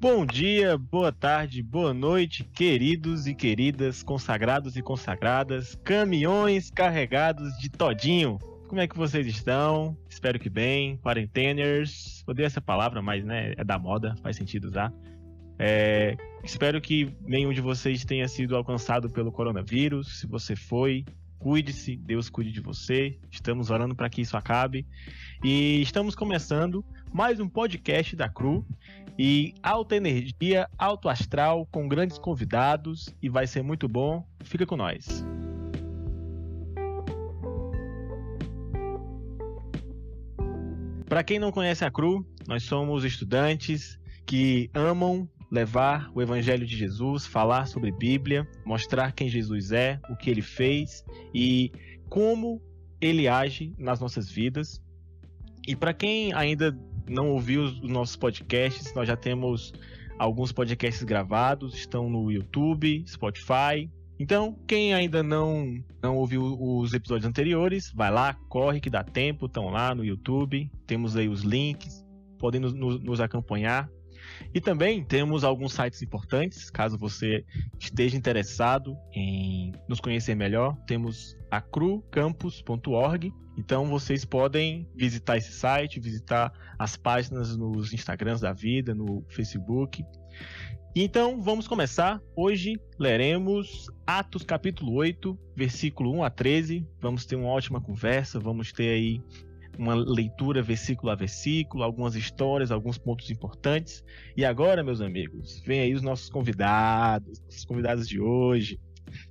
Bom dia, boa tarde, boa noite, queridos e queridas, consagrados e consagradas, caminhões carregados de todinho. Como é que vocês estão? Espero que bem. Quarenteners. Odeio essa palavra, mas né, é da moda, faz sentido usar. É, espero que nenhum de vocês tenha sido alcançado pelo coronavírus. Se você foi, cuide-se, Deus cuide de você. Estamos orando para que isso acabe. E estamos começando mais um podcast da Cru. E alta energia, alto astral, com grandes convidados. E vai ser muito bom. Fica com nós. Para quem não conhece a Cru, nós somos estudantes que amam levar o Evangelho de Jesus, falar sobre Bíblia, mostrar quem Jesus é, o que ele fez e como ele age nas nossas vidas. E para quem ainda não ouviu os nossos podcasts, nós já temos alguns podcasts gravados, estão no YouTube, Spotify. Então, quem ainda não não ouviu os episódios anteriores, vai lá, corre que dá tempo, estão lá no YouTube, temos aí os links, podem nos, nos acompanhar. E também temos alguns sites importantes, caso você esteja interessado em nos conhecer melhor. Temos acrucampus.org. Então vocês podem visitar esse site, visitar as páginas nos Instagrams da vida, no Facebook. Então vamos começar. Hoje leremos Atos capítulo 8, versículo 1 a 13. Vamos ter uma ótima conversa, vamos ter aí uma leitura versículo a versículo, algumas histórias, alguns pontos importantes. E agora, meus amigos, vem aí os nossos convidados, os convidados de hoje.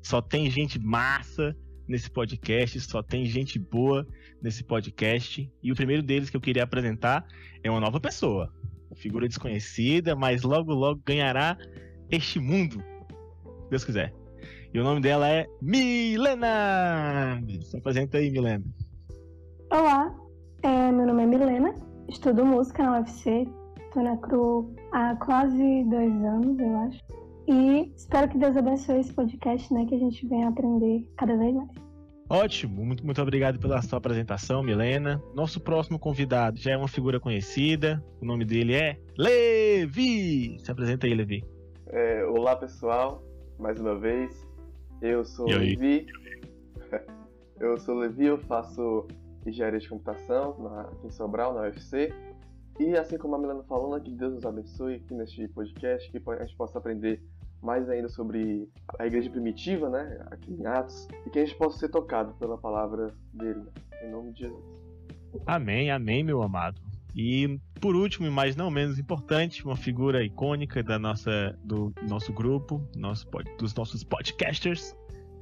Só tem gente massa nesse podcast, só tem gente boa nesse podcast. E o primeiro deles que eu queria apresentar é uma nova pessoa, figura desconhecida, mas logo logo ganhará este mundo, se Deus quiser. E o nome dela é Milena. Se apresenta aí, Milena. Olá, é, meu nome é Milena, estudo música na UFC, tô na CRU há quase dois anos, eu acho. E espero que Deus abençoe esse podcast, né? Que a gente venha aprender cada vez mais. Ótimo, muito, muito obrigado pela sua apresentação, Milena. Nosso próximo convidado já é uma figura conhecida, o nome dele é Levi. Se apresenta aí, Levi. É, olá, pessoal, mais uma vez. Eu sou o Levi. Eu sou o Levi, eu faço engenharia de computação na, aqui em Sobral, na UFC. E assim como a Milena falou, né, que Deus nos abençoe aqui neste podcast, que a gente possa aprender mais ainda sobre a igreja primitiva, né, aqui em Atos, e que a gente possa ser tocado pela palavra dele, né, em nome de Jesus. Amém, amém, meu amado. E por último, e mais não menos importante, uma figura icônica da nossa, do nosso grupo, nosso, dos nossos podcasters,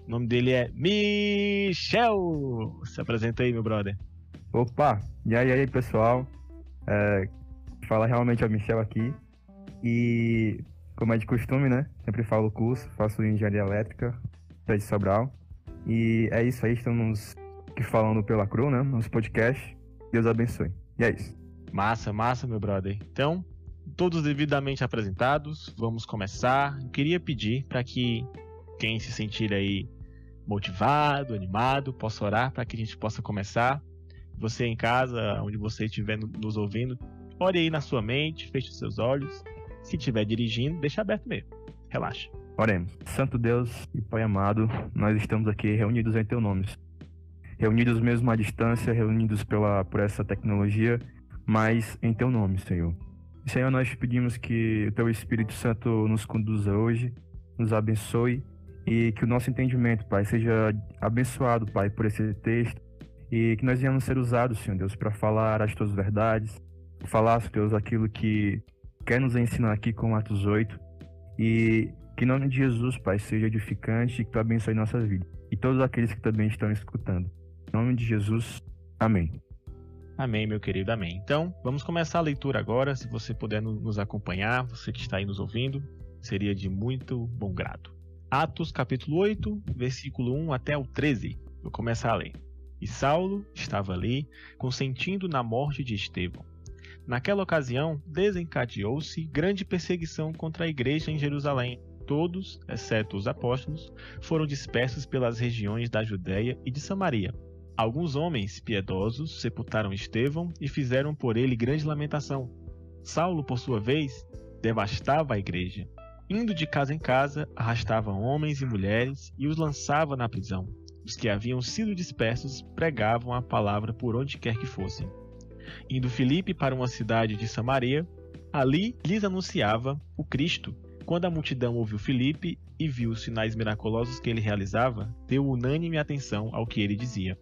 o nome dele é Michel. Se apresenta aí, meu brother. Opa, e aí, aí pessoal? É, fala realmente é o Michel aqui. E como é de costume, né? Sempre falo curso, faço engenharia elétrica, de Sobral. E é isso aí, estamos aqui falando pela CRU, né? Nosso podcast. Deus abençoe. E é isso. Massa, massa, meu brother. Então, todos devidamente apresentados, vamos começar. Eu queria pedir para que quem se sentir aí motivado, animado, posso orar para que a gente possa começar. Você em casa, onde você estiver nos ouvindo, ore aí na sua mente, feche os seus olhos. Se estiver dirigindo, deixa aberto mesmo. Relaxa. Oremos. Santo Deus e Pai amado, nós estamos aqui reunidos em Teu nome. Reunidos mesmo à distância, reunidos pela, por essa tecnologia, mas em Teu nome, Senhor. Senhor, nós pedimos que o Teu Espírito Santo nos conduza hoje, nos abençoe e que o nosso entendimento, Pai, seja abençoado, Pai, por esse texto e que nós venhamos ser usados, Senhor Deus, para falar as tuas verdades, falar, Senhor Deus, aquilo que quer nos ensinar aqui com Atos 8 e que em nome de Jesus, Pai, seja edificante e que tu abençoe nossa vida e todos aqueles que também estão escutando. Em nome de Jesus, amém. Amém, meu querido, amém. Então, vamos começar a leitura agora. Se você puder nos acompanhar, você que está aí nos ouvindo, seria de muito bom grado. Atos capítulo 8, versículo 1 até o 13. Vou começar a ler. E Saulo estava ali, consentindo na morte de Estevão. Naquela ocasião, desencadeou-se grande perseguição contra a igreja em Jerusalém. Todos, exceto os apóstolos, foram dispersos pelas regiões da Judéia e de Samaria. Alguns homens piedosos sepultaram Estevão e fizeram por ele grande lamentação. Saulo, por sua vez, devastava a igreja. Indo de casa em casa, arrastava homens e mulheres e os lançava na prisão. Os que haviam sido dispersos pregavam a palavra por onde quer que fossem. Indo Filipe para uma cidade de Samaria, ali lhes anunciava o Cristo. Quando a multidão ouviu Filipe e viu os sinais miraculosos que ele realizava, deu unânime atenção ao que ele dizia.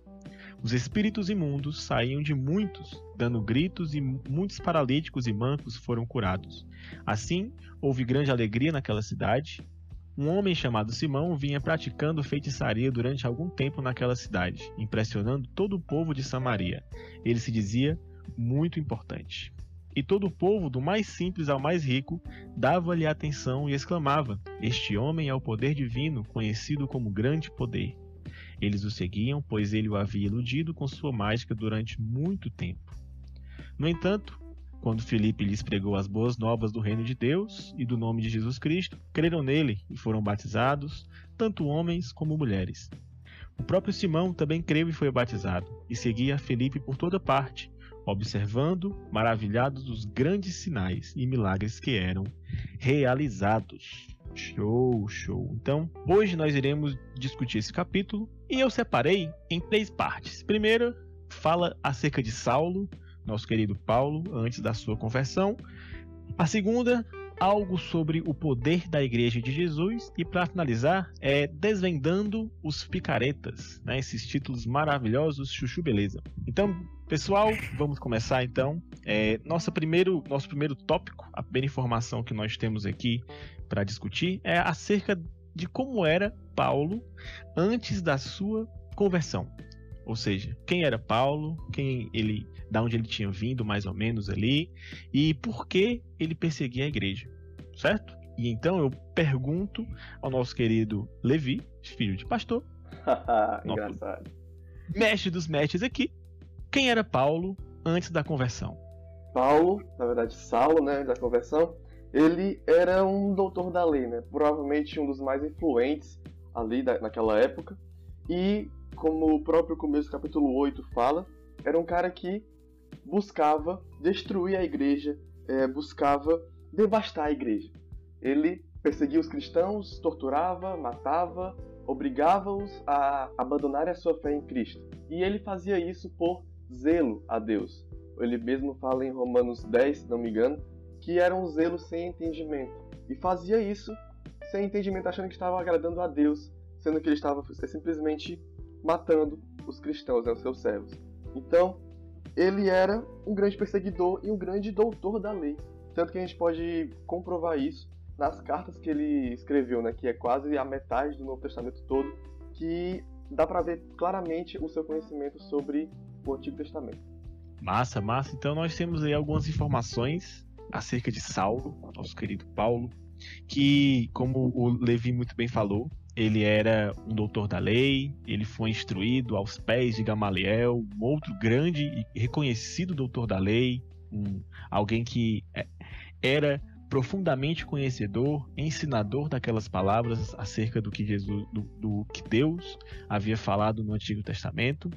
Os espíritos imundos saíam de muitos, dando gritos, e muitos paralíticos e mancos foram curados. Assim, houve grande alegria naquela cidade. Um homem chamado Simão vinha praticando feitiçaria durante algum tempo naquela cidade, impressionando todo o povo de Samaria. Ele se dizia muito importante. E todo o povo, do mais simples ao mais rico, dava-lhe atenção e exclamava: Este homem é o poder divino, conhecido como grande poder. Eles o seguiam, pois ele o havia iludido com sua mágica durante muito tempo. No entanto, quando Filipe lhes pregou as boas novas do reino de Deus e do nome de Jesus Cristo, creram nele e foram batizados, tanto homens como mulheres. O próprio Simão também creu e foi batizado, e seguia Felipe por toda parte, observando, maravilhados dos grandes sinais e milagres que eram realizados. Show, show. Então, hoje nós iremos discutir esse capítulo e eu separei em três partes. Primeiro, fala acerca de Saulo, nosso querido Paulo, antes da sua conversão. A segunda, algo sobre o poder da Igreja de Jesus. E para finalizar, é desvendando os picaretas, né? esses títulos maravilhosos, chuchu beleza. Então, pessoal, vamos começar então. É, nosso, primeiro, nosso primeiro tópico, a primeira informação que nós temos aqui para discutir é acerca de como era Paulo antes da sua conversão. Ou seja, quem era Paulo, quem ele, da onde ele tinha vindo mais ou menos ali e por que ele perseguia a igreja, certo? E então eu pergunto ao nosso querido Levi, filho de pastor, engraçado, mestre dos mestres aqui, quem era Paulo antes da conversão? Paulo, na verdade Saulo, né, da conversão, ele era um doutor da lei, né? Provavelmente um dos mais influentes ali da, naquela época. E, como o próprio começo do capítulo 8 fala, era um cara que buscava destruir a igreja, é, buscava devastar a igreja. Ele perseguia os cristãos, torturava, matava, obrigava-os a abandonarem a sua fé em Cristo. E ele fazia isso por zelo a Deus. Ele mesmo fala em Romanos 10, se não me engano, que era um zelo sem entendimento. E fazia isso sem entendimento, achando que estava agradando a Deus, sendo que ele estava simplesmente matando os cristãos, né, os seus servos. Então, ele era um grande perseguidor e um grande doutor da lei. Tanto que a gente pode comprovar isso nas cartas que ele escreveu, né, que é quase a metade do Novo Testamento todo, que dá para ver claramente o seu conhecimento sobre o Antigo Testamento. Massa, massa. Então nós temos aí algumas informações acerca de Saulo, nosso querido Paulo, que, como o Levi muito bem falou, ele era um doutor da lei, ele foi instruído aos pés de Gamaliel, um outro grande e reconhecido doutor da lei, um, alguém que é, era profundamente conhecedor, ensinador daquelas palavras acerca do que Jesus, do, do, que Deus havia falado no Antigo Testamento,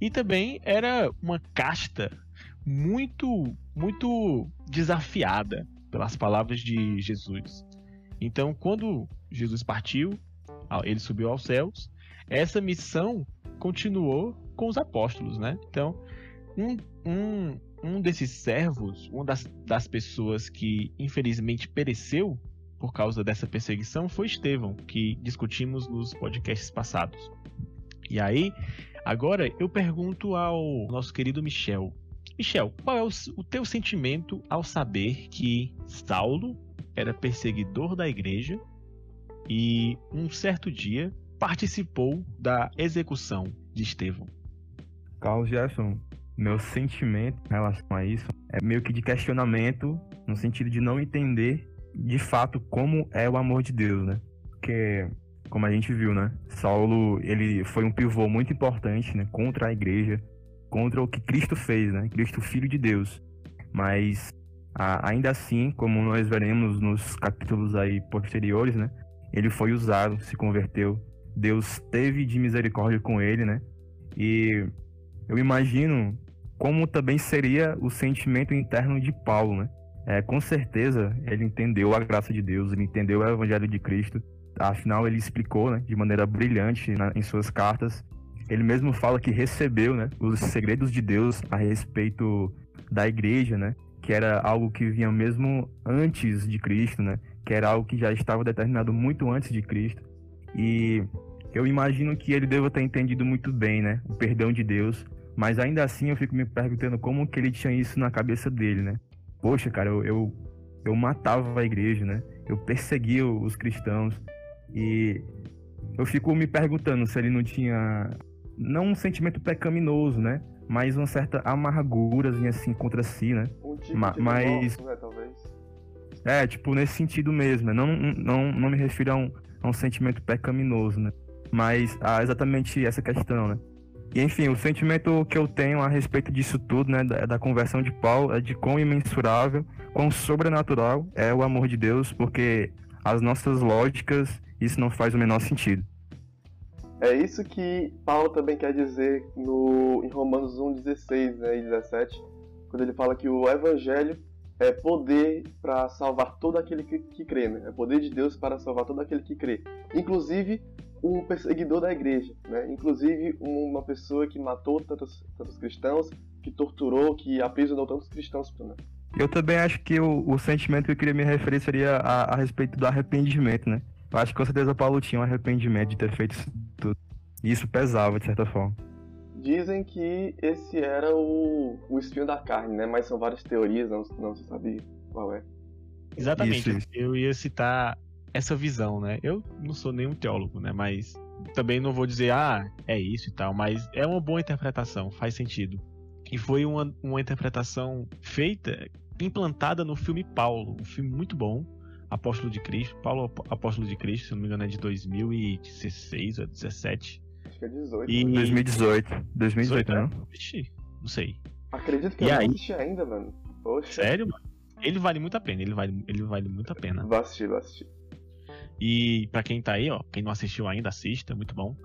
e também era uma casta muito, muito desafiada pelas palavras de Jesus. Então, quando Jesus partiu, ele subiu aos céus, essa missão continuou com os apóstolos, né? Então, um, um, um desses servos, uma das, das pessoas que infelizmente pereceu por causa dessa perseguição foi Estevão, que discutimos nos podcasts passados. E aí, agora eu pergunto ao nosso querido Michel, Michel, qual é o, o teu sentimento ao saber que Saulo era perseguidor da igreja e um certo dia participou da execução de Estevão? Carlos Gerson, meu sentimento em relação a isso é meio que de questionamento, no sentido de não entender de fato como é o amor de Deus, né? Porque, como a gente viu, né? Saulo, ele foi um pivô muito importante, né? Contra a igreja, contra o que Cristo fez, né? Cristo, Filho de Deus. Mas ainda assim, como nós veremos nos capítulos aí posteriores, né? Ele foi usado, se converteu. Deus teve de misericórdia com ele, né? E eu imagino como também seria o sentimento interno de Paulo, né? é, com certeza ele entendeu a graça de Deus, ele entendeu o Evangelho de Cristo. Afinal, ele explicou né, de maneira brilhante na, em suas cartas. Ele mesmo fala que recebeu né, os segredos de Deus a respeito da igreja, né, que era algo que vinha mesmo antes de Cristo, né, que era algo que já estava determinado muito antes de Cristo. E eu imagino que ele deva ter entendido muito bem né, o perdão de Deus, mas ainda assim eu fico me perguntando como que ele tinha isso na cabeça dele, né? poxa, cara, eu, eu, eu matava a igreja, né? Eu perseguia os cristãos. E eu fico me perguntando se ele não tinha, não um sentimento pecaminoso, né? Mas uma certa amargura assim contra si, né? Um tipo Ma mas né, talvez. É, tipo nesse sentido mesmo, né? Não, não, não me refiro a um, a um sentimento pecaminoso, né? Mas a exatamente essa questão, né? E enfim, o sentimento que eu tenho a respeito disso tudo, né, da, da, conversão de Paulo, é de quão imensurável, quão sobrenatural é o amor de Deus, porque as nossas lógicas, isso não faz o menor sentido. É isso que Paulo também quer dizer no, em Romanos 1, 16 né, e 17, quando ele fala que o evangelho é poder para salvar todo aquele que, que crê, né? É poder de Deus para salvar todo aquele que crê. Inclusive um perseguidor da igreja, né? inclusive uma pessoa que matou tantos, tantos cristãos, que torturou, que aprisionou tantos cristãos. Né? Eu também acho que o, o, sentimento que eu queria me referir seria a, a, respeito do arrependimento, né? Eu acho que com certeza Paulo tinha um arrependimento de ter feito isso tudo. E isso pesava, de certa forma. Dizem que esse era o, o espinho da carne, né? Mas são várias teorias, não, não se sabe qual é. Exatamente. Isso. Eu ia citar essa visão, né? Eu não sou nenhum teólogo, né? Mas também não vou dizer, ah, é isso e tal, mas é uma boa interpretação, faz sentido. E foi uma, uma interpretação feita, implantada no filme Paulo, um filme muito bom, Apóstolo de Cristo, Paulo Apóstolo de Cristo, se não me engano é de 2016 ou 2017. Acho que é 18. E... 2018. 2018, né? Vixe, não sei. Acredito que e eu aí... não assisti ainda, mano. Poxa. Sério, mano? Ele vale muito a pena, ele vale, ele vale muito a pena. Vou assistir, vou assistir. E para quem tá aí, ó, quem não assistiu ainda, assista, muito bom.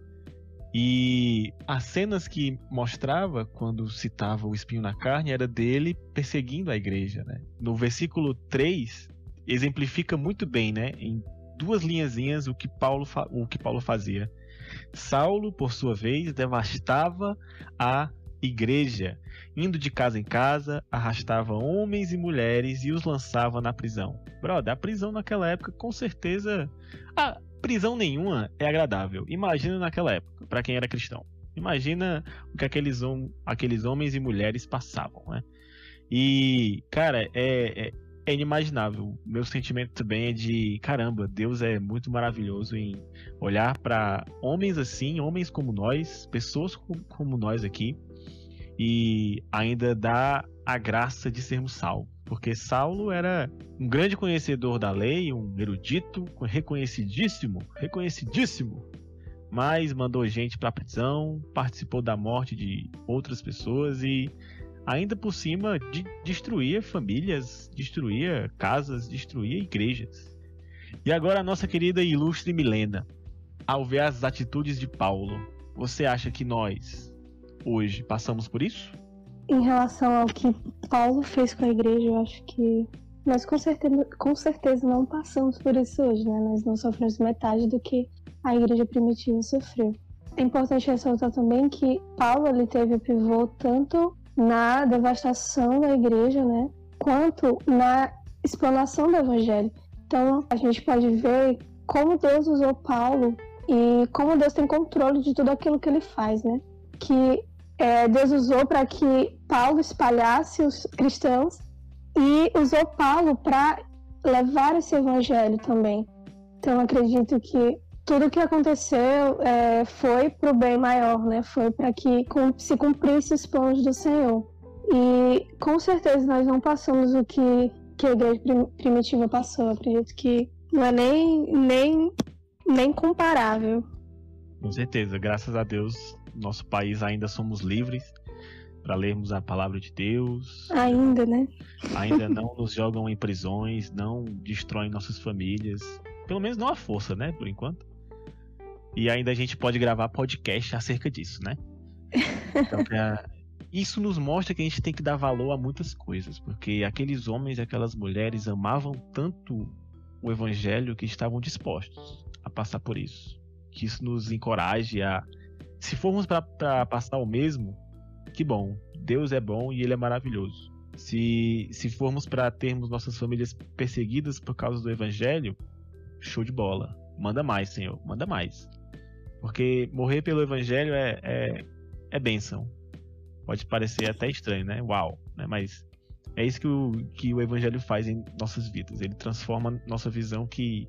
E as cenas que mostrava quando citava o espinho na carne era dele perseguindo a igreja, né? No versículo 3 exemplifica muito bem, né, em duas linhazinhas o que Paulo o que Paulo fazia. Saulo, por sua vez, devastava a igreja, indo de casa em casa, arrastava homens e mulheres e os lançava na prisão. Brother, a prisão naquela época, com certeza. A prisão nenhuma é agradável. Imagina naquela época, para quem era cristão. Imagina o que aqueles, aqueles homens e mulheres passavam, né? E, cara, é, é, é inimaginável. Meu sentimento também é de caramba, Deus é muito maravilhoso em olhar para homens assim, homens como nós, pessoas como nós aqui, e ainda dá a graça de sermos salvos. Porque Saulo era um grande conhecedor da lei, um erudito, reconhecidíssimo, reconhecidíssimo, mas mandou gente para prisão, participou da morte de outras pessoas e ainda por cima de destruía famílias, destruía casas, destruía igrejas. E agora a nossa querida e ilustre Milena, ao ver as atitudes de Paulo, você acha que nós, hoje passamos por isso? Em relação ao que Paulo fez com a igreja, eu acho que nós com certeza, com certeza não passamos por isso hoje, né? Nós não sofremos metade do que a igreja primitiva sofreu. É importante ressaltar também que Paulo ele teve o pivô tanto na devastação da igreja, né, quanto na explanação do evangelho. Então, a gente pode ver como Deus usou Paulo e como Deus tem controle de tudo aquilo que ele faz, né? Que é, Deus usou para que Paulo espalhasse os cristãos e usou Paulo para levar esse evangelho também. Então acredito que tudo que aconteceu é, foi para o bem maior, né? Foi para que se cumprisse os planos do Senhor. E com certeza nós não passamos o que, que a igreja primitiva passou. acredito que não é nem, nem, nem comparável. Com certeza, graças a Deus nosso país ainda somos livres para lermos a palavra de Deus. Ainda, né? Ainda não nos jogam em prisões, não destroem nossas famílias. Pelo menos não a força, né? Por enquanto. E ainda a gente pode gravar podcast acerca disso, né? Então, pra... isso nos mostra que a gente tem que dar valor a muitas coisas, porque aqueles homens e aquelas mulheres amavam tanto o evangelho que estavam dispostos a passar por isso. Que isso nos encoraje a. Se formos para passar o mesmo, que bom. Deus é bom e ele é maravilhoso. Se, se formos para termos nossas famílias perseguidas por causa do evangelho, show de bola. Manda mais, Senhor, manda mais. Porque morrer pelo evangelho é, é, é bênção. Pode parecer até estranho, né? Uau, né? Mas é isso que o, que o evangelho faz em nossas vidas. Ele transforma nossa visão que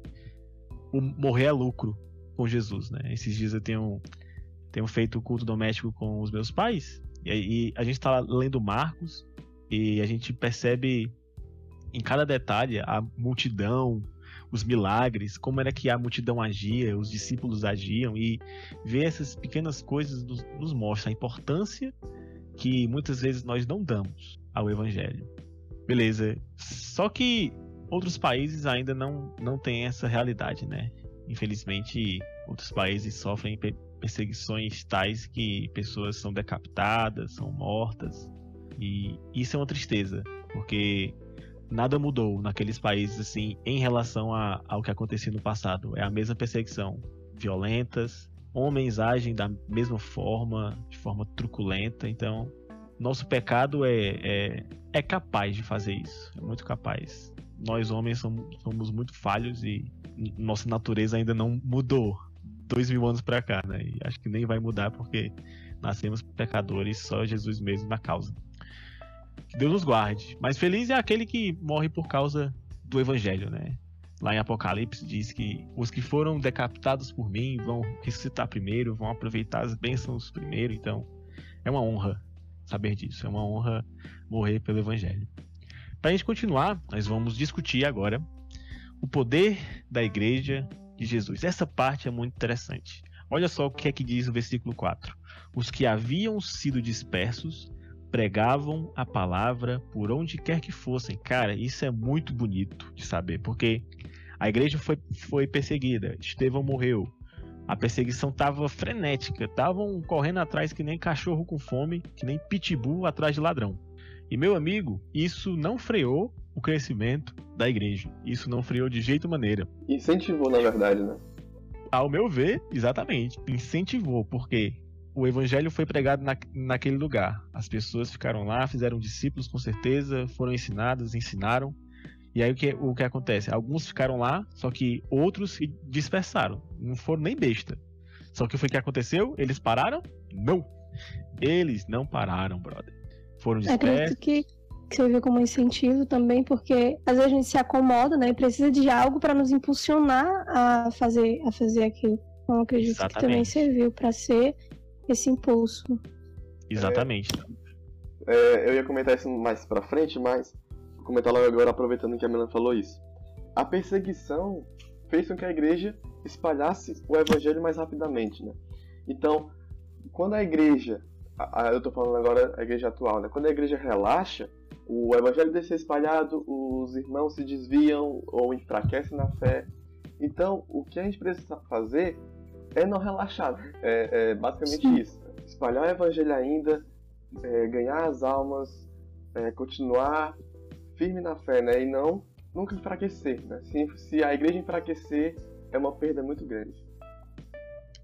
o morrer é lucro com Jesus, né? Esses dias eu tenho, tenho feito culto doméstico com os meus pais e, e a gente está lendo Marcos e a gente percebe em cada detalhe a multidão, os milagres, como era que a multidão agia, os discípulos agiam e ver essas pequenas coisas nos, nos mostra a importância que muitas vezes nós não damos ao evangelho. Beleza. Só que outros países ainda não, não têm essa realidade, né? Infelizmente, outros países sofrem perseguições tais que pessoas são decapitadas, são mortas. E isso é uma tristeza, porque nada mudou naqueles países assim em relação a, ao que acontecia no passado. É a mesma perseguição, violentas, homens agem da mesma forma, de forma truculenta. Então, nosso pecado é, é, é capaz de fazer isso, é muito capaz. Nós homens somos, somos muito falhos e nossa natureza ainda não mudou dois mil anos para cá, né? E acho que nem vai mudar porque nascemos pecadores, só Jesus mesmo na causa. Deus nos guarde. Mas feliz é aquele que morre por causa do evangelho, né? Lá em Apocalipse diz que os que foram decapitados por mim vão ressuscitar primeiro, vão aproveitar as bênçãos primeiro. Então, é uma honra saber disso. É uma honra morrer pelo Evangelho. Para a gente continuar, nós vamos discutir agora o poder da Igreja de Jesus. Essa parte é muito interessante. Olha só o que é que diz o versículo 4. Os que haviam sido dispersos pregavam a palavra por onde quer que fossem. Cara, isso é muito bonito de saber, porque a igreja foi, foi perseguida, Estevão morreu, a perseguição estava frenética, estavam correndo atrás que nem cachorro com fome, que nem pitbull atrás de ladrão. E meu amigo, isso não freou o crescimento da igreja. Isso não freou de jeito maneira. Incentivou, na verdade, né? Ao meu ver, exatamente. Incentivou, porque o evangelho foi pregado na, naquele lugar. As pessoas ficaram lá, fizeram discípulos com certeza, foram ensinadas, ensinaram. E aí o que, o que acontece? Alguns ficaram lá, só que outros se dispersaram. Não foram nem besta. Só que foi o que aconteceu? Eles pararam? Não. Eles não pararam, brother. Foram dispersos. Acredito que, que você viu como incentivo também, porque às vezes a gente se acomoda, né? E precisa de algo para nos impulsionar a fazer, a fazer aquilo. Então acredito Exatamente. que também serviu para ser esse impulso. Exatamente. É, é, eu ia comentar isso mais pra frente, mas vou comentar logo agora, aproveitando que a Melanie falou isso. A perseguição fez com que a igreja espalhasse o evangelho mais rapidamente, né? Então, quando a igreja, a, a, eu estou falando agora a igreja atual, né? Quando a igreja relaxa, o evangelho deixa ser espalhado, os irmãos se desviam ou enfraquecem na fé. Então, o que a gente precisa fazer é não relaxar. É, é basicamente Sim. isso. Espalhar o evangelho ainda, é, ganhar as almas, é, continuar firme na fé, né? E não nunca enfraquecer, né? Se, se a igreja enfraquecer, é uma perda muito grande.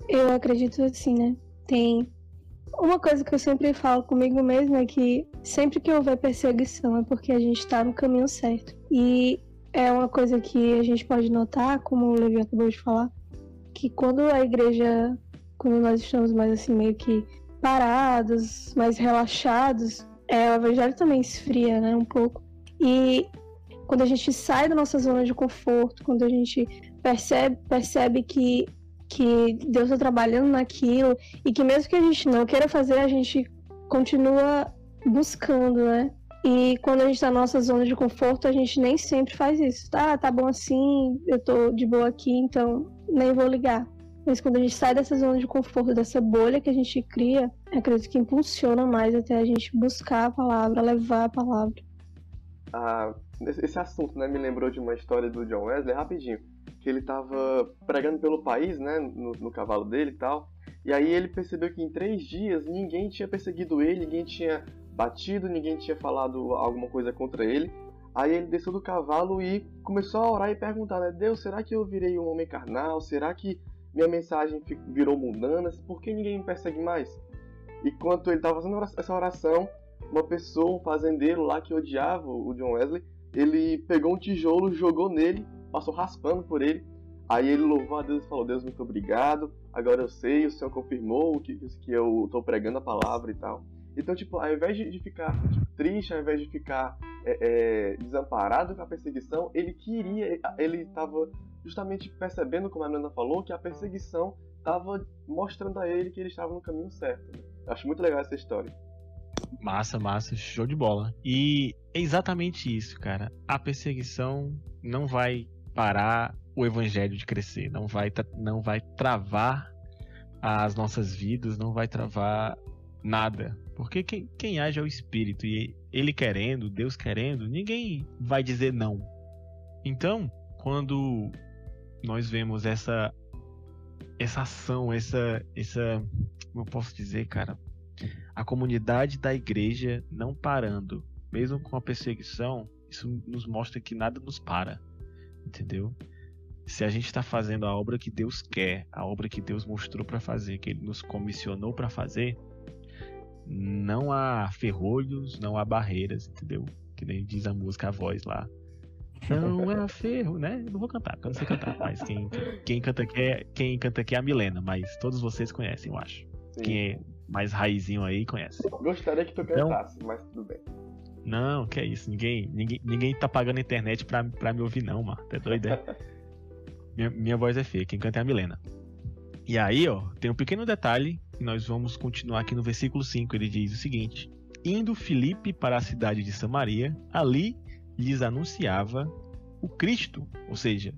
Eu acredito assim, né? Tem uma coisa que eu sempre falo comigo mesmo é que sempre que houver perseguição é porque a gente está no caminho certo. E é uma coisa que a gente pode notar, como o Levi acabou de falar, que quando a igreja, quando nós estamos mais assim, meio que parados, mais relaxados, é, o evangelho também esfria, né, um pouco. E quando a gente sai da nossa zona de conforto, quando a gente percebe, percebe que, que Deus está trabalhando naquilo e que mesmo que a gente não queira fazer, a gente continua buscando, né? E quando a gente tá na nossa zona de conforto, a gente nem sempre faz isso. Tá, tá bom assim, eu tô de boa aqui, então nem vou ligar. Mas quando a gente sai dessa zona de conforto, dessa bolha que a gente cria, acredito que impulsiona mais até a gente buscar a palavra, levar a palavra. Ah, esse assunto né, me lembrou de uma história do John Wesley, rapidinho. Que ele tava pregando pelo país, né, no, no cavalo dele e tal. E aí ele percebeu que em três dias ninguém tinha perseguido ele, ninguém tinha batido, ninguém tinha falado alguma coisa contra ele. Aí ele desceu do cavalo e começou a orar e perguntar, né? Deus, será que eu virei um homem carnal? Será que minha mensagem virou mundana? Por que ninguém me persegue mais? Enquanto ele estava fazendo essa oração, uma pessoa, um fazendeiro lá que odiava o John Wesley, ele pegou um tijolo, jogou nele, passou raspando por ele. Aí ele louvou a Deus e falou: Deus, muito obrigado. Agora eu sei, o Senhor confirmou que, que eu estou pregando a palavra e tal. Então, tipo, ao invés de, ficar tipo, triste, ao invés de ficar é, é, desamparado com a perseguição, ele queria, ele estava justamente percebendo, como a Nana falou, que a perseguição estava mostrando a ele que ele estava no caminho certo. Né? Acho muito legal essa história. Massa, massa, show de bola. E é exatamente isso, cara. A perseguição não vai parar o evangelho de crescer, não vai, não vai travar as nossas vidas, não vai travar nada. Porque quem, quem age é o Espírito, e ele querendo, Deus querendo, ninguém vai dizer não. Então, quando nós vemos essa essa ação, essa essa como eu posso dizer, cara, a comunidade da igreja não parando, mesmo com a perseguição, isso nos mostra que nada nos para, entendeu? Se a gente está fazendo a obra que Deus quer, a obra que Deus mostrou para fazer, que Ele nos comissionou para fazer, não há ferrolhos, não há barreiras, entendeu? Que nem diz a música A Voz lá. Não há ferro, né? não vou cantar, porque eu não sei cantar, mas quem, quem, canta aqui é, quem canta aqui é a Milena, mas todos vocês conhecem, eu acho. Sim. Quem é mais raizinho aí conhece. Gostaria que tu então, cantasse, então, mas tudo bem. Não, que é isso. Ninguém, ninguém, ninguém tá pagando a internet pra, pra me ouvir, não, mano. Tá doido, é? minha, minha voz é feia. Quem canta é a Milena. E aí, ó, tem um pequeno detalhe que nós vamos continuar aqui no versículo 5. Ele diz o seguinte: Indo Filipe para a cidade de Samaria, ali lhes anunciava o Cristo, ou seja,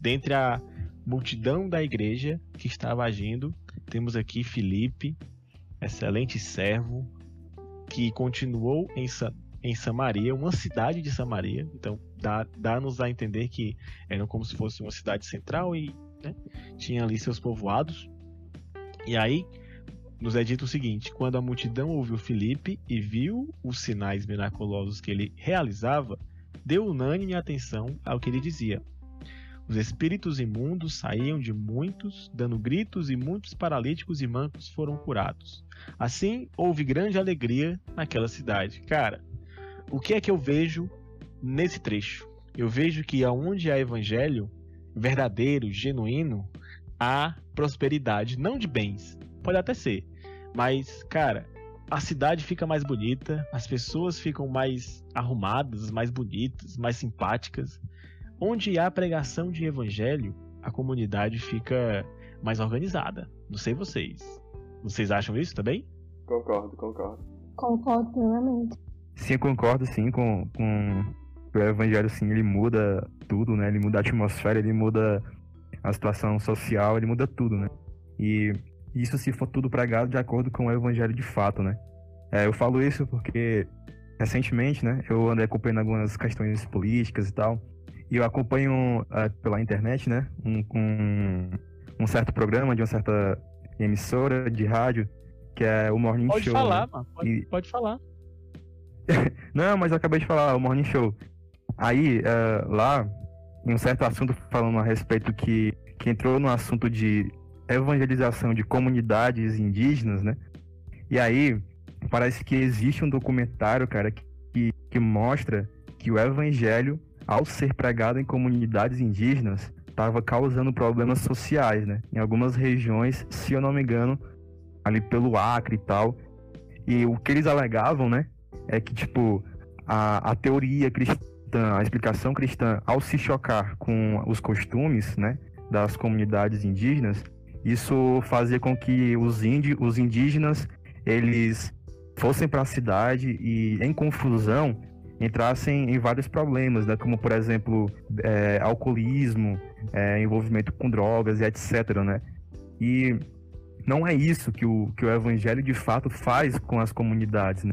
dentre a multidão da igreja que estava agindo, temos aqui Filipe, excelente servo, que continuou em, Sa em Samaria, uma cidade de Samaria. Então, dá-nos dá a entender que era como se fosse uma cidade central e né, tinha ali seus povoados. E aí, nos é dito o seguinte: quando a multidão ouviu Filipe e viu os sinais miraculosos que ele realizava, deu unânime atenção ao que ele dizia. Os espíritos imundos saíam de muitos, dando gritos, e muitos paralíticos e mancos foram curados. Assim, houve grande alegria naquela cidade. Cara, o que é que eu vejo nesse trecho? Eu vejo que aonde há evangelho verdadeiro, genuíno, há prosperidade, não de bens. Pode até ser, mas, cara, a cidade fica mais bonita, as pessoas ficam mais arrumadas, mais bonitas, mais simpáticas. Onde há pregação de evangelho, a comunidade fica mais organizada. Não sei vocês. Vocês acham isso também? Concordo, concordo. Concordo plenamente. Sim, concordo sim com, com o evangelho sim, ele muda tudo, né? Ele muda a atmosfera, ele muda a situação social, ele muda tudo, né? E isso se for tudo pregado de acordo com o evangelho de fato, né? É, eu falo isso porque recentemente, né, eu andei acompanhando algumas questões políticas e tal, e eu acompanho uh, pela internet, né, um, um, um, certo programa de uma certa emissora de rádio, que é o Morning pode Show. Pode falar, né? mano. Pode, e... pode falar. Não, mas eu acabei de falar, o Morning Show. Aí, uh, lá, em um certo assunto falando a respeito que, que entrou no assunto de evangelização de comunidades indígenas, né? E aí, parece que existe um documentário, cara, que, que, mostra que o evangelho ao ser pregado em comunidades indígenas, estava causando problemas sociais, né? Em algumas regiões, se eu não me engano, ali pelo Acre e tal. E o que eles alegavam, né? É que, tipo, a, a teoria cristã, a explicação cristã, ao se chocar com os costumes, né? Das comunidades indígenas, isso fazia com que os, indi os indígenas, eles fossem para a cidade e, em confusão, entrassem em vários problemas, né? como por exemplo é, alcoolismo, é, envolvimento com drogas e etc. Né? E não é isso que o, que o evangelho de fato faz com as comunidades. Né?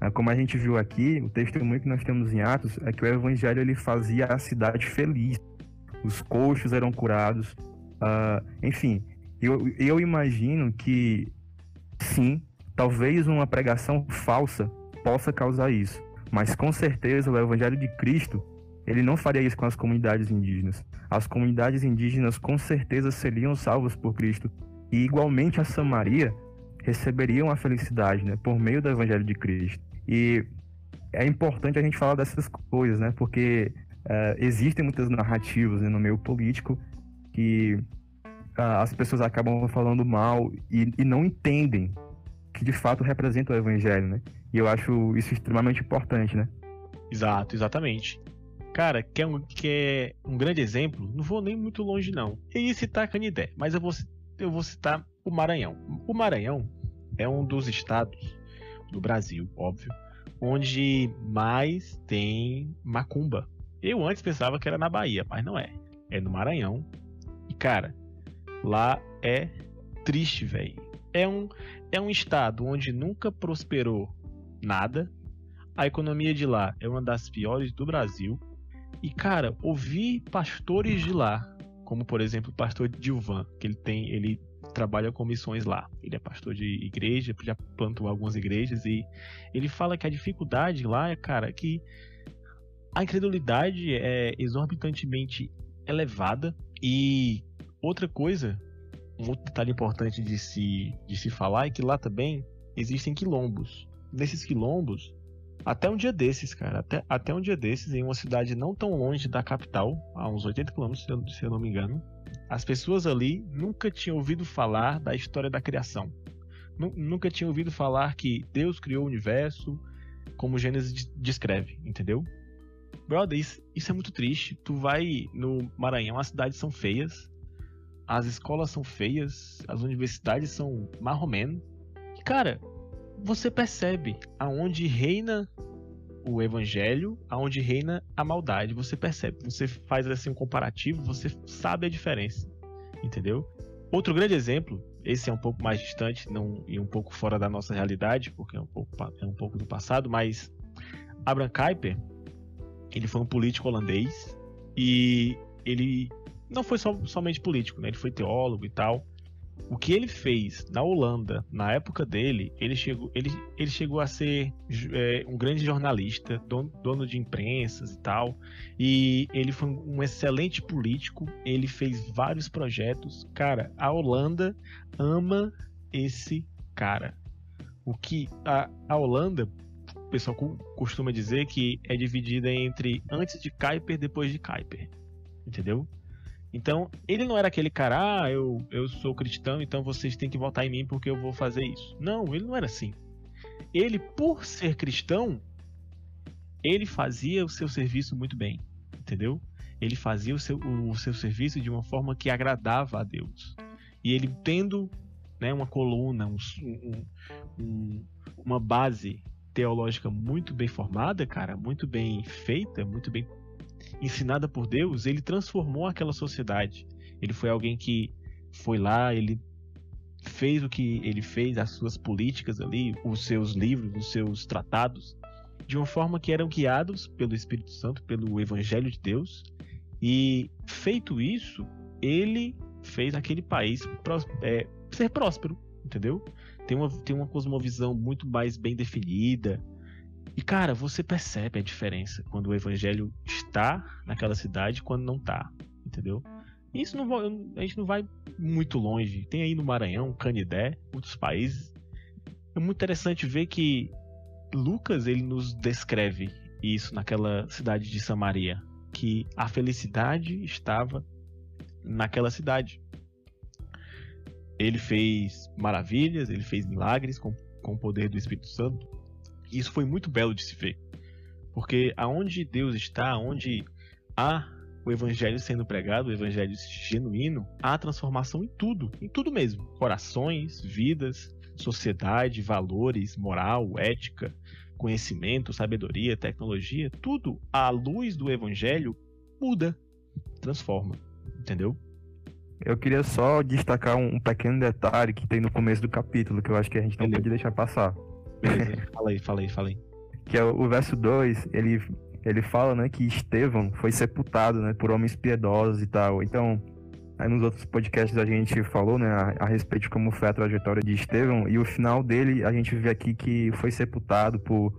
É, como a gente viu aqui, o testemunho que nós temos em Atos é que o evangelho ele fazia a cidade feliz. Os coxos eram curados, uh, enfim. Eu, eu imagino que, sim, talvez uma pregação falsa possa causar isso. Mas com certeza o Evangelho de Cristo, ele não faria isso com as comunidades indígenas. As comunidades indígenas com certeza seriam salvas por Cristo. E igualmente a Samaria receberiam a felicidade, né, por meio do Evangelho de Cristo. E é importante a gente falar dessas coisas, né, porque uh, existem muitas narrativas né, no meio político que as pessoas acabam falando mal e, e não entendem que de fato representa o Evangelho, né? E eu acho isso extremamente importante, né? Exato, exatamente. Cara, que é um, que é um grande exemplo, não vou nem muito longe não. Eu ia citar Canidé, mas eu vou, eu vou citar o Maranhão. O Maranhão é um dos estados do Brasil, óbvio, onde mais tem macumba. Eu antes pensava que era na Bahia, mas não é. É no Maranhão. E cara, lá é triste, velho. É um, é um estado onde nunca prosperou nada. A economia de lá é uma das piores do Brasil. E cara, ouvir pastores de lá, como por exemplo o pastor Dilvan, que ele tem, ele trabalha com missões lá. Ele é pastor de igreja, já plantou algumas igrejas e ele fala que a dificuldade lá é, cara, que a incredulidade é exorbitantemente elevada e outra coisa, um outro detalhe importante de se, de se falar é que lá também existem quilombos. Nesses quilombos, até um dia desses, cara, até, até um dia desses, em uma cidade não tão longe da capital, a uns 80 quilômetros, se eu não me engano, as pessoas ali nunca tinham ouvido falar da história da criação. Nunca tinham ouvido falar que Deus criou o universo, como Gênesis descreve, entendeu? Brother, isso, isso é muito triste. Tu vai no Maranhão, as cidades são feias, as escolas são feias, as universidades são marromeno. E, cara, você percebe aonde reina o evangelho, aonde reina a maldade. Você percebe, você faz assim um comparativo, você sabe a diferença, entendeu? Outro grande exemplo, esse é um pouco mais distante, não e um pouco fora da nossa realidade, porque é um pouco, é um pouco do passado, mas Abraham Kuyper, ele foi um político holandês e ele não foi só, somente político, né? Ele foi teólogo e tal. O que ele fez na Holanda, na época dele, ele chegou, ele, ele chegou a ser é, um grande jornalista, dono, dono de imprensas e tal. E ele foi um excelente político. Ele fez vários projetos. Cara, a Holanda ama esse cara. O que a, a Holanda, o pessoal costuma dizer que é dividida entre antes de Kuiper, depois de Kuiper. Entendeu? Então, ele não era aquele cara, ah, eu, eu sou cristão, então vocês têm que votar em mim porque eu vou fazer isso. Não, ele não era assim. Ele, por ser cristão, ele fazia o seu serviço muito bem, entendeu? Ele fazia o seu, o seu serviço de uma forma que agradava a Deus. E ele tendo né, uma coluna, um, um, uma base teológica muito bem formada, cara, muito bem feita, muito bem ensinada por Deus, ele transformou aquela sociedade. Ele foi alguém que foi lá, ele fez o que ele fez, as suas políticas ali, os seus livros, os seus tratados, de uma forma que eram guiados pelo Espírito Santo, pelo Evangelho de Deus. E feito isso, ele fez aquele país é, ser próspero, entendeu? Tem uma, tem uma cosmovisão muito mais bem definida, e cara, você percebe a diferença quando o evangelho está naquela cidade e quando não está, entendeu? Isso não a gente não vai muito longe. Tem aí no Maranhão, Canidé, outros países. É muito interessante ver que Lucas ele nos descreve isso naquela cidade de Samaria, que a felicidade estava naquela cidade. Ele fez maravilhas, ele fez milagres com, com o poder do Espírito Santo. E isso foi muito belo de se ver. Porque aonde Deus está, aonde há o evangelho sendo pregado, o evangelho genuíno, há transformação em tudo, em tudo mesmo. Corações, vidas, sociedade, valores, moral, ética, conhecimento, sabedoria, tecnologia, tudo à luz do evangelho muda, transforma, entendeu? Eu queria só destacar um pequeno detalhe que tem no começo do capítulo, que eu acho que a gente não pode deixar passar. fala aí, fala aí, fala aí. Que é o, o verso 2, ele, ele fala, né, que Estevão foi sepultado, né, por homens piedosos e tal. Então, Aí nos outros podcasts a gente falou, né, a, a, respeito de como foi a trajetória de Estevão, e o final dele a gente vê aqui que foi sepultado por,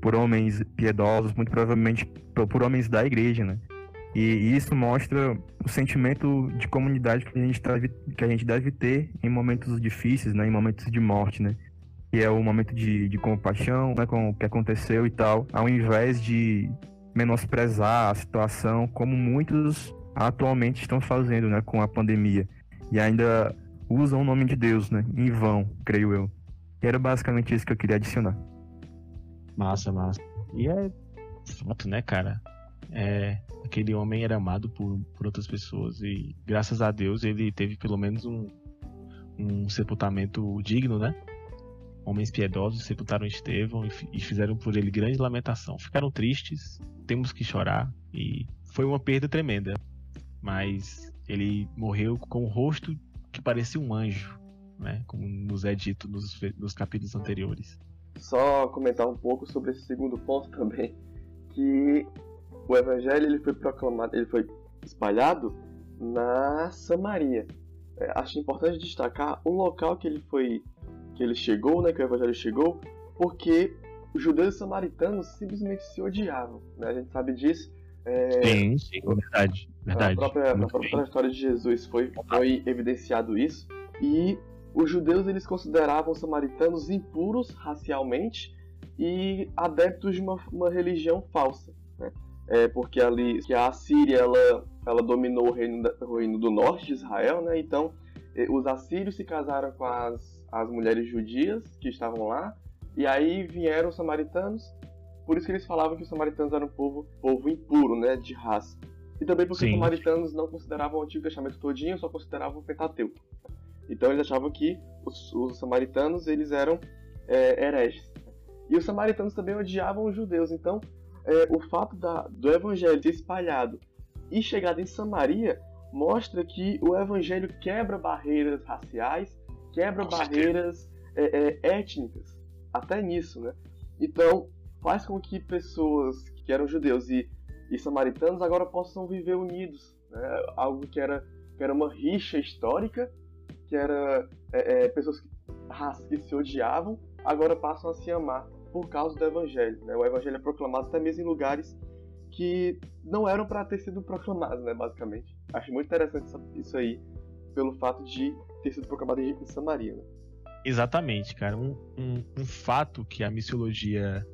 por homens piedosos, muito provavelmente por, por homens da igreja, né? E, e isso mostra o sentimento de comunidade que a gente, tá, que a gente deve ter em momentos difíceis, né, em momentos de morte, né? Que é o momento de, de compaixão, né, com o que aconteceu e tal, ao invés de menosprezar a situação, como muitos atualmente estão fazendo, né, com a pandemia. E ainda usam o nome de Deus, né, em vão, creio eu. E era basicamente isso que eu queria adicionar. Massa, massa. E é fato, né, cara? É, aquele homem era amado por, por outras pessoas e graças a Deus ele teve pelo menos um, um sepultamento digno, né? Homens piedosos sepultaram Estevão e, fizeram por ele grande lamentação. Ficaram tristes, temos que chorar e foi uma perda tremenda mas ele morreu com o rosto que parecia um anjo, né? Como nos é dito nos, nos capítulos anteriores. Só comentar um pouco sobre esse segundo ponto também, que o evangelho ele foi proclamado, ele foi espalhado na Samaria. É, acho importante destacar o local que ele foi, que ele chegou, né? Que o evangelho chegou, porque os judeus samaritanos simplesmente se odiavam, né? A gente sabe disso é, sim, sim, verdade. verdade. Na própria, na própria trajetória de Jesus foi, foi evidenciado isso. E os judeus eles consideravam os samaritanos impuros racialmente e adeptos de uma, uma religião falsa. Né? É, porque ali que a Assíria ela, ela dominou o reino, o reino do norte de Israel, né? então os assírios se casaram com as, as mulheres judias que estavam lá, e aí vieram os samaritanos por isso que eles falavam que os samaritanos eram um povo, povo impuro, né, de raça. E também porque Sim. os samaritanos não consideravam o Antigo Testamento todinho, só consideravam o Pentateuco. Então eles achavam que os, os samaritanos eles eram é, hereges. E os samaritanos também odiavam os judeus. Então é, o fato da, do evangelho ter espalhado e chegado em Samaria mostra que o evangelho quebra barreiras raciais, quebra barreiras é, é, étnicas, até nisso, né? Então faz com que pessoas que eram judeus e, e samaritanos agora possam viver unidos. Né? Algo que era, que era uma rixa histórica, que era é, é, pessoas que, que se odiavam, agora passam a se amar por causa do evangelho. Né? O evangelho é proclamado até mesmo em lugares que não eram para ter sido proclamados, né, basicamente. Acho muito interessante isso aí, pelo fato de ter sido proclamado em Samaria. Né? Exatamente, cara. Um, um, um, fato que a missiologia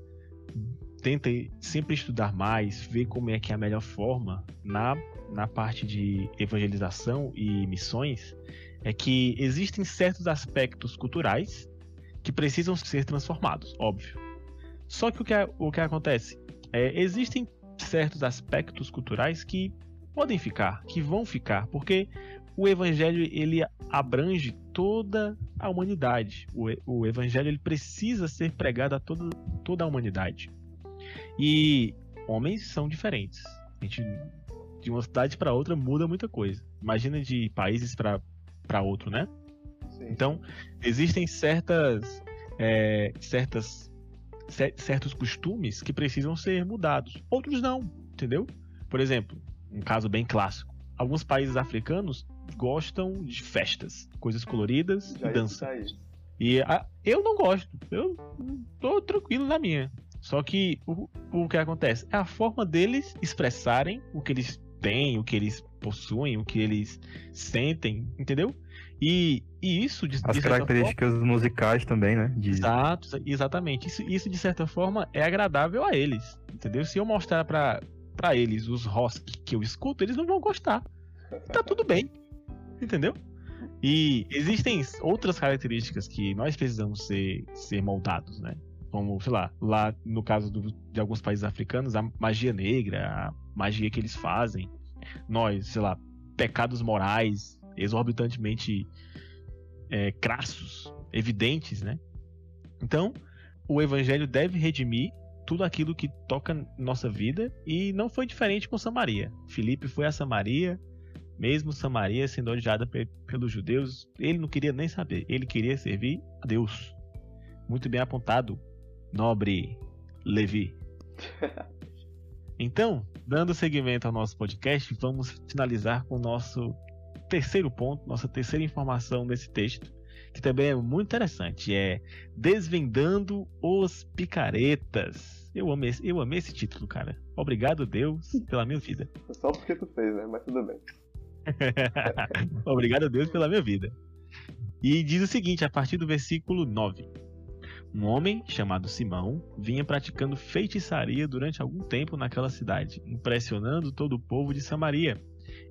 tenta sempre estudar mais, ver como é que é a melhor forma na, na parte de evangelização e missões, é que existem certos aspectos culturais que precisam ser transformados, óbvio. Só que o que, o que acontece? É, existem certos aspectos culturais que podem ficar, que vão ficar, porque o evangelho ele abrange toda a humanidade. O, o evangelho ele precisa ser pregado a toda, toda a humanidade. E homens são diferentes. A gente de uma cidade para outra muda muita coisa. Imagina de países para outro, né? Sim. Então existem certas é, certas certos costumes que precisam ser mudados. Outros não, entendeu? Por exemplo, um caso bem clássico. Alguns países africanos gostam de festas, coisas coloridas Já e dança. E a, eu não gosto. Eu tô tranquilo na minha. Só que o, o que acontece? É a forma deles expressarem o que eles têm, o que eles possuem, o que eles sentem, entendeu? E, e isso de, As de características forma, musicais também, né? De... Exato, exatamente. Isso, isso de certa forma é agradável a eles, entendeu? Se eu mostrar para para eles os rock que eu escuto, eles não vão gostar. Tá tudo bem. Entendeu? E existem outras características que nós precisamos ser, ser moldados, né? Como, sei lá, lá no caso do, de alguns países africanos, a magia negra, a magia que eles fazem. Nós, sei lá, pecados morais exorbitantemente é, crassos, evidentes, né? Então, o evangelho deve redimir tudo aquilo que toca nossa vida e não foi diferente com Samaria. Filipe foi a Samaria, mesmo Samaria sendo odiada pelos judeus, ele não queria nem saber, ele queria servir a Deus. Muito bem apontado, nobre Levi. Então, dando seguimento ao nosso podcast, vamos finalizar com o nosso terceiro ponto, nossa terceira informação nesse texto, que também é muito interessante, é Desvendando os Picaretas. Eu amei, eu amei esse título, cara. Obrigado, Deus, pela minha vida. Só porque tu fez, né? Mas tudo bem. Obrigado, Deus, pela minha vida. E diz o seguinte, a partir do versículo 9. Um homem chamado Simão vinha praticando feitiçaria durante algum tempo naquela cidade, impressionando todo o povo de Samaria.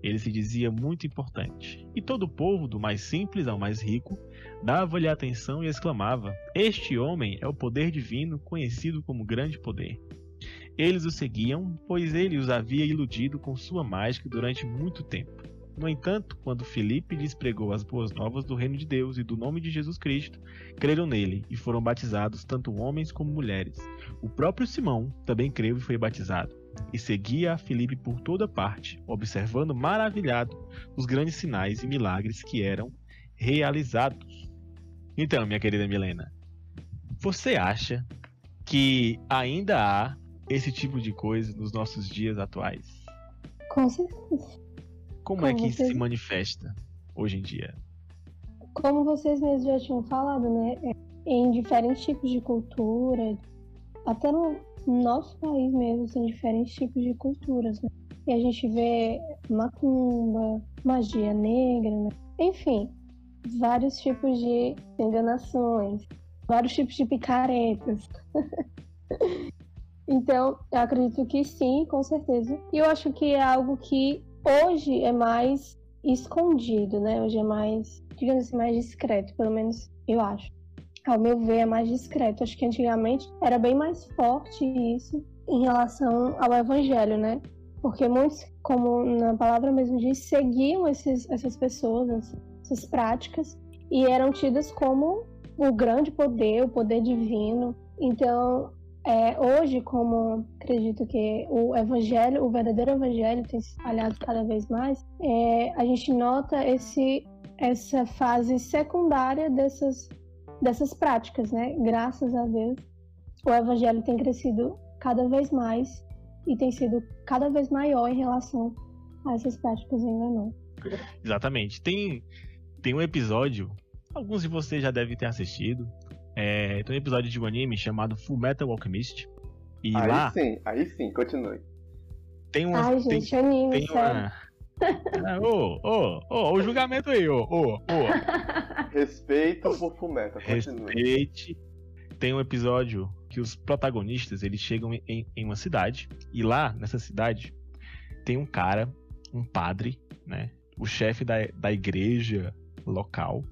Ele se dizia muito importante, e todo o povo, do mais simples ao mais rico, dava-lhe atenção e exclamava: Este homem é o poder divino, conhecido como grande poder. Eles o seguiam, pois ele os havia iludido com sua mágica durante muito tempo. No entanto, quando Filipe lhes pregou as boas novas do reino de Deus e do nome de Jesus Cristo, creram nele e foram batizados tanto homens como mulheres. O próprio Simão também creu e foi batizado, e seguia a Filipe por toda parte, observando maravilhado os grandes sinais e milagres que eram realizados. Então, minha querida Milena, você acha que ainda há esse tipo de coisa nos nossos dias atuais? Com certeza. Como, Como é que vocês... se manifesta hoje em dia? Como vocês mesmos já tinham falado, né? É, em diferentes tipos de cultura, até no nosso país mesmo, tem diferentes tipos de culturas, né? E a gente vê macumba, magia negra, né? Enfim, vários tipos de enganações, vários tipos de picaretas. então, eu acredito que sim, com certeza. E eu acho que é algo que hoje é mais escondido, né? Hoje é mais, digamos assim, mais discreto, pelo menos eu acho. Ao meu ver, é mais discreto. Acho que antigamente era bem mais forte isso em relação ao evangelho, né? Porque muitos, como na palavra mesmo diz, seguiam esses, essas pessoas, essas práticas, e eram tidas como o grande poder, o poder divino. Então, é, hoje, como acredito que o evangelho, o verdadeiro evangelho tem se espalhado cada vez mais, é, a gente nota esse, essa fase secundária dessas, dessas práticas, né? Graças a Deus, o evangelho tem crescido cada vez mais e tem sido cada vez maior em relação a essas práticas enganosas. Exatamente. Tem, tem um episódio, alguns de vocês já devem ter assistido, é, tem um episódio de um anime chamado Full Metal Alchemist. E aí lá. sim, aí sim, continue. Tem uma. Ai, gente, tem, anime, tem sério. uma. Ô, ô, ô, o julgamento aí, ô, ô, ô. Respeito por Fumeta, continue. Respeite. Tem um episódio que os protagonistas eles chegam em, em uma cidade e lá nessa cidade tem um cara, um padre, né, o chefe da, da igreja local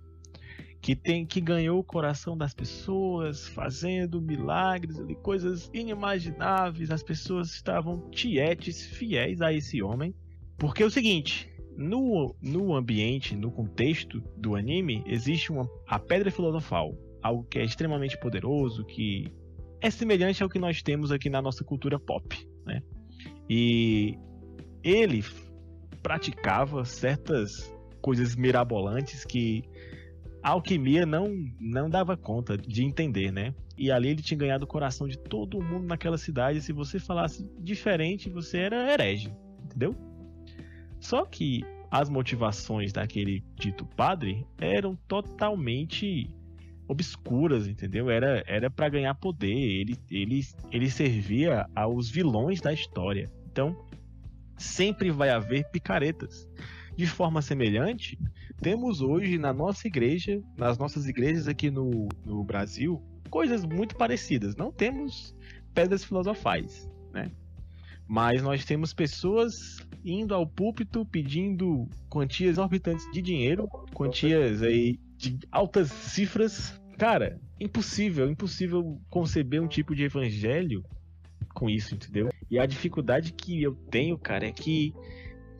que tem que ganhou o coração das pessoas, fazendo milagres, ali, coisas inimagináveis. As pessoas estavam tietes, fiéis a esse homem. Porque é o seguinte, no, no ambiente, no contexto do anime, existe uma, a pedra filosofal, algo que é extremamente poderoso, que é semelhante ao que nós temos aqui na nossa cultura pop, né? E ele praticava certas coisas mirabolantes que a alquimia não, não dava conta de entender, né? E ali ele tinha ganhado o coração de todo mundo naquela cidade. Se você falasse diferente, você era herege, entendeu? Só que as motivações daquele dito padre eram totalmente obscuras, entendeu? Era era para ganhar poder. Ele, ele, ele servia aos vilões da história. Então, sempre vai haver picaretas. De forma semelhante, temos hoje na nossa igreja, nas nossas igrejas aqui no, no Brasil, coisas muito parecidas. Não temos pedras filosofais, né? Mas nós temos pessoas indo ao púlpito pedindo quantias exorbitantes de dinheiro, quantias aí de altas cifras. Cara, impossível, impossível conceber um tipo de evangelho com isso, entendeu? E a dificuldade que eu tenho, cara, é que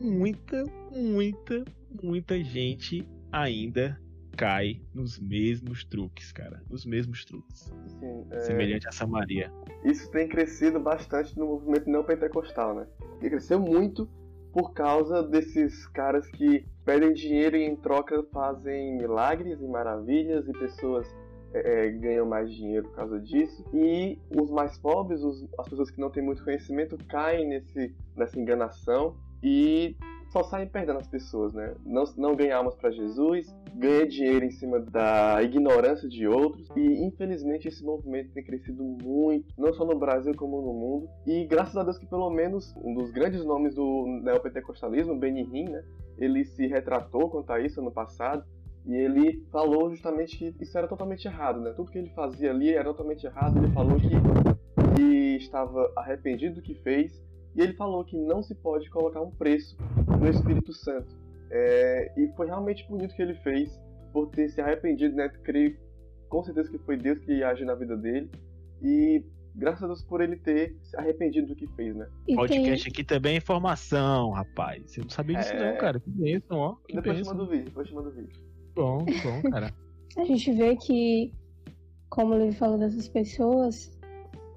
muita, muita, muita gente ainda cai nos mesmos truques, cara. Nos mesmos truques. Sim, é... Semelhante a Samaria. Isso tem crescido bastante no movimento não pentecostal, né? E cresceu muito por causa desses caras que pedem dinheiro e em troca fazem milagres e maravilhas e pessoas é, é ganham mais dinheiro por causa disso. E os mais pobres, os, as pessoas que não têm muito conhecimento, caem nesse, nessa enganação e só saem perdendo as pessoas, né? Não, não ganhar almas para Jesus, ganha dinheiro em cima da ignorância de outros e infelizmente esse movimento tem crescido muito, não só no Brasil como no mundo. E graças a Deus que pelo menos um dos grandes nomes do neopentecostalismo, Benny Hinn, né? Ele se retratou quanto a isso ano passado e ele falou justamente que isso era totalmente errado, né? Tudo que ele fazia ali era totalmente errado. Ele falou que, que estava arrependido do que fez e ele falou que não se pode colocar um preço no Espírito Santo. É, e foi realmente bonito o que ele fez por ter se arrependido, né? Creio com certeza que foi Deus que agiu na vida dele. E graças a Deus por ele ter se arrependido do que fez, né? E Podcast tem... aqui também é informação, rapaz. Eu não sabia disso é... não, cara. Que bênção, ó. Que depois bênção. te mando o vídeo, depois te mando o vídeo. Bom, bom, cara. a gente vê que, como ele falou dessas pessoas,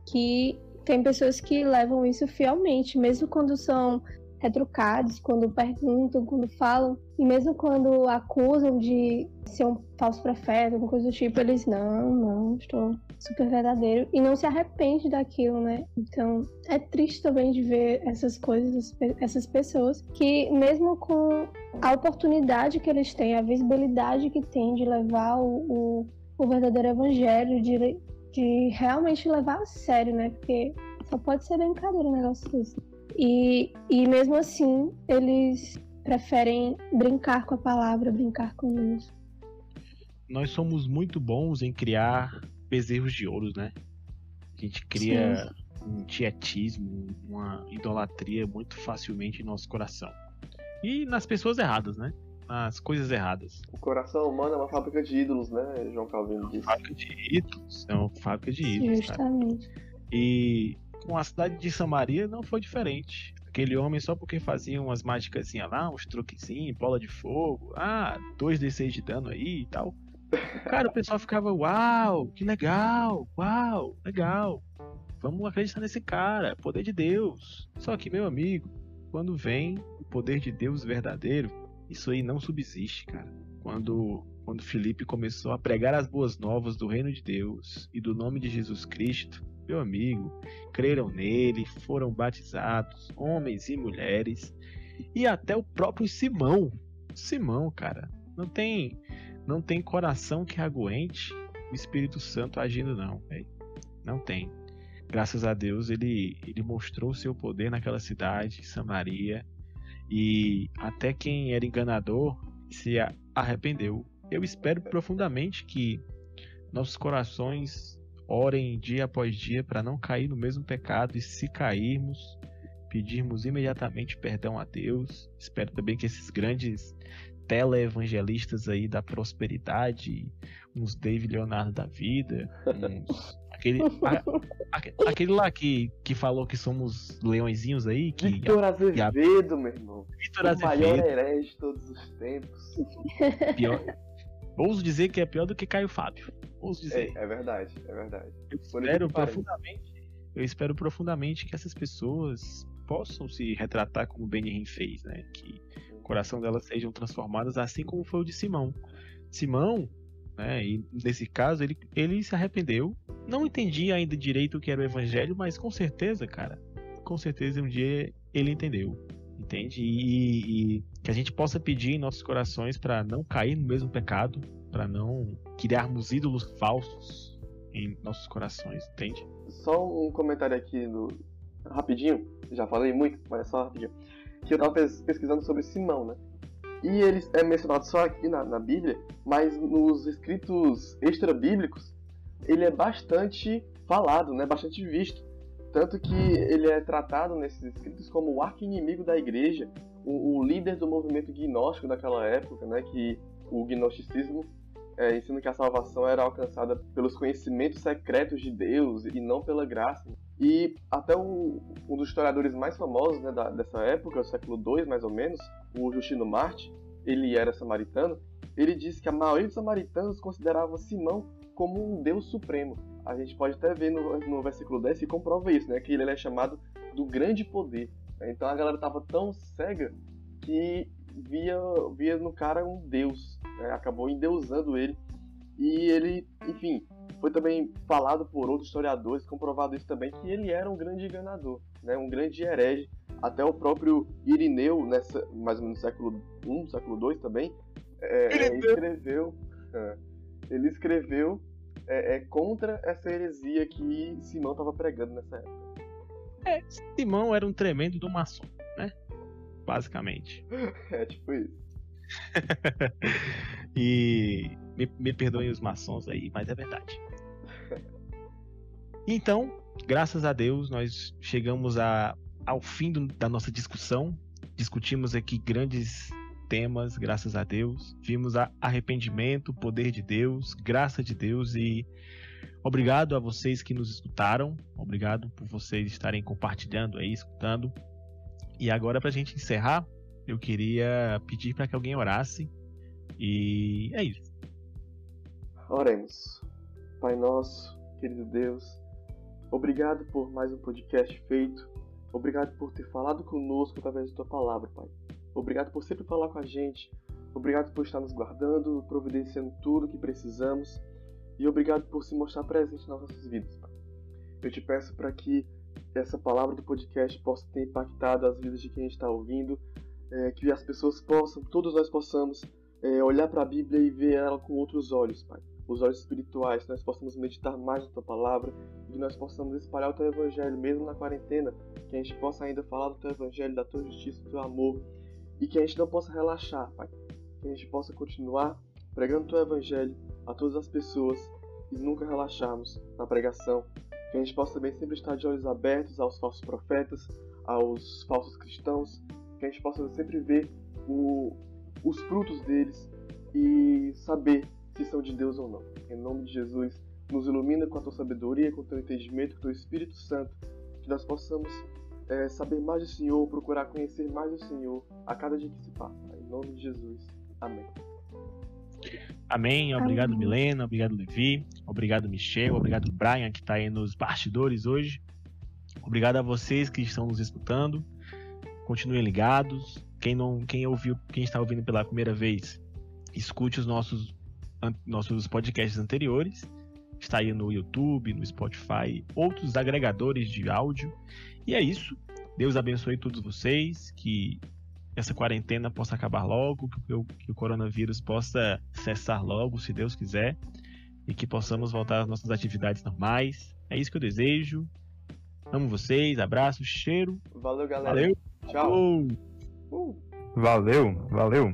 que tem pessoas que levam isso fielmente, mesmo quando são retrucados, quando perguntam, quando falam, e mesmo quando acusam de ser um falso profeta, alguma coisa do tipo, eles não, não, estou super verdadeiro e não se arrepende daquilo, né? Então é triste também de ver essas coisas, essas pessoas que mesmo com a oportunidade que eles têm, a visibilidade que têm de levar o, o, o verdadeiro evangelho, de, de realmente levar a sério, né? Porque só pode ser brincadeira um negócio desse. E, e mesmo assim, eles preferem brincar com a palavra, brincar com Deus. Nós somos muito bons em criar bezerros de ouro, né? A gente cria Sim. um tietismo, uma idolatria muito facilmente em nosso coração. E nas pessoas erradas, né? Nas coisas erradas. O coração humano é uma fábrica de ídolos, né? João Calvino disse. Fábrica de ídolos. É uma fábrica de ídolos. Justamente. Cara. E com a cidade de Samaria não foi diferente. Aquele homem só porque fazia umas mágicas lá, uns truquezinhos, bola de fogo, ah, 2d6 de dano aí e tal. Cara, o pessoal ficava, uau, que legal, uau, legal. Vamos acreditar nesse cara, poder de Deus. Só que, meu amigo, quando vem o poder de Deus verdadeiro, isso aí não subsiste, cara. Quando, quando Felipe começou a pregar as boas novas do reino de Deus e do nome de Jesus Cristo, meu amigo, creram nele, foram batizados, homens e mulheres, e até o próprio Simão. Simão, cara, não tem não tem coração que aguente o Espírito Santo agindo não, véio. não tem. Graças a Deus ele ele mostrou o seu poder naquela cidade, Samaria, e até quem era enganador se arrependeu. Eu espero profundamente que nossos corações Orem dia após dia para não cair no mesmo pecado e se cairmos, pedirmos imediatamente perdão a Deus. Espero também que esses grandes televangelistas aí da prosperidade, uns David Leonardo da vida, uns Aquele, a, aquele lá que, que falou que somos leõezinhos aí. Que, Vitor Azevedo, a, meu irmão. Vitor Azevedo. O maior herege de todos os tempos. Pior, ouso dizer que é pior do que Caio Fábio ouso dizer. É, é verdade, é verdade. Eu espero profundamente, eu espero profundamente que essas pessoas possam se retratar como Benjamin fez, né? Que o coração delas sejam transformadas assim como foi o de Simão. Simão, né, e nesse caso, ele, ele se arrependeu. Não entendia ainda direito o que era o evangelho, mas com certeza, cara, com certeza um dia ele entendeu. Entende? E, e que a gente possa pedir em nossos corações para não cair no mesmo pecado, para não criarmos ídolos falsos em nossos corações, entende? Só um comentário aqui no rapidinho, já falei muito, mas é só rapidinho. Que eu tava pesquisando sobre Simão, né? E ele é mencionado só aqui na, na Bíblia, mas nos escritos extra-bíblicos ele é bastante falado, né? Bastante visto. Tanto que ele é tratado nesses escritos como o arqui-inimigo da igreja, o, o, líder do movimento gnóstico daquela época, né? Que o gnosticismo é, ensina que a salvação era alcançada pelos conhecimentos secretos de Deus e não pela graça. E até o, um dos historiadores mais famosos né, da, dessa época, século II mais ou menos, o Justino Marte, ele era samaritano, ele disse que a maioria dos samaritanos considerava Simão como um Deus supremo. A gente pode até ver no, no versículo 10 que comprova isso, né, que ele é chamado do grande poder. Então a galera estava tão cega que via, via no cara um deus, né? acabou endeusando ele. E ele, enfim, foi também falado por outros historiadores, comprovado isso também, que ele era um grande enganador, né? um grande herege, Até o próprio Irineu, nessa, mais ou menos no século I, século II também, é, é escreveu. É, ele escreveu é, é, contra essa heresia que Simão estava pregando nessa época. É, Simão era um tremendo do maçom, né? Basicamente. é tipo isso. e me, me perdoem os maçons aí, mas é verdade. Então, graças a Deus, nós chegamos a, ao fim do, da nossa discussão. Discutimos aqui grandes temas, graças a Deus. Vimos a arrependimento, poder de Deus, graça de Deus e obrigado a vocês que nos escutaram. Obrigado por vocês estarem compartilhando aí, escutando. E agora, para a gente encerrar, eu queria pedir para que alguém orasse. E é isso. Oremos. Pai nosso, querido Deus, obrigado por mais um podcast feito. Obrigado por ter falado conosco através da tua palavra, Pai. Obrigado por sempre falar com a gente. Obrigado por estar nos guardando, providenciando tudo o que precisamos. E obrigado por se mostrar presente nas nossas vidas, Pai. Eu te peço para que essa palavra do podcast possa ter impactado as vidas de quem está ouvindo, é, que as pessoas possam, todos nós possamos, é, olhar para a Bíblia e ver ela com outros olhos, Pai. Os olhos espirituais, que nós possamos meditar mais na Tua palavra, e que nós possamos espalhar o Teu Evangelho, mesmo na quarentena, que a gente possa ainda falar do Teu Evangelho, da Tua justiça, do Teu amor, e que a gente não possa relaxar, Pai. Que a gente possa continuar pregando o Teu Evangelho a todas as pessoas e nunca relaxarmos na pregação. Que a gente possa também sempre estar de olhos abertos aos falsos profetas, aos falsos cristãos. Que a gente possa sempre ver o, os frutos deles e saber se são de Deus ou não. Em nome de Jesus, nos ilumina com a tua sabedoria, com o teu entendimento, com o teu Espírito Santo, que nós possamos é, saber mais do Senhor, procurar conhecer mais do Senhor a cada dia que se passa. Em nome de Jesus. Amém. Amém. Obrigado, Amém. Milena. Obrigado, Levi. Obrigado, Michel. Obrigado, Brian, que está aí nos bastidores hoje. Obrigado a vocês que estão nos escutando. Continuem ligados. Quem não, quem ouviu, quem está ouvindo pela primeira vez, escute os nossos nossos podcasts anteriores. Está aí no YouTube, no Spotify, outros agregadores de áudio. E é isso. Deus abençoe todos vocês, que essa quarentena possa acabar logo, que o, que o coronavírus possa cessar logo, se Deus quiser, e que possamos voltar às nossas atividades normais. É isso que eu desejo. Amo vocês, abraço, cheiro. Valeu, galera. Valeu. Tchau. Uh. Valeu, valeu.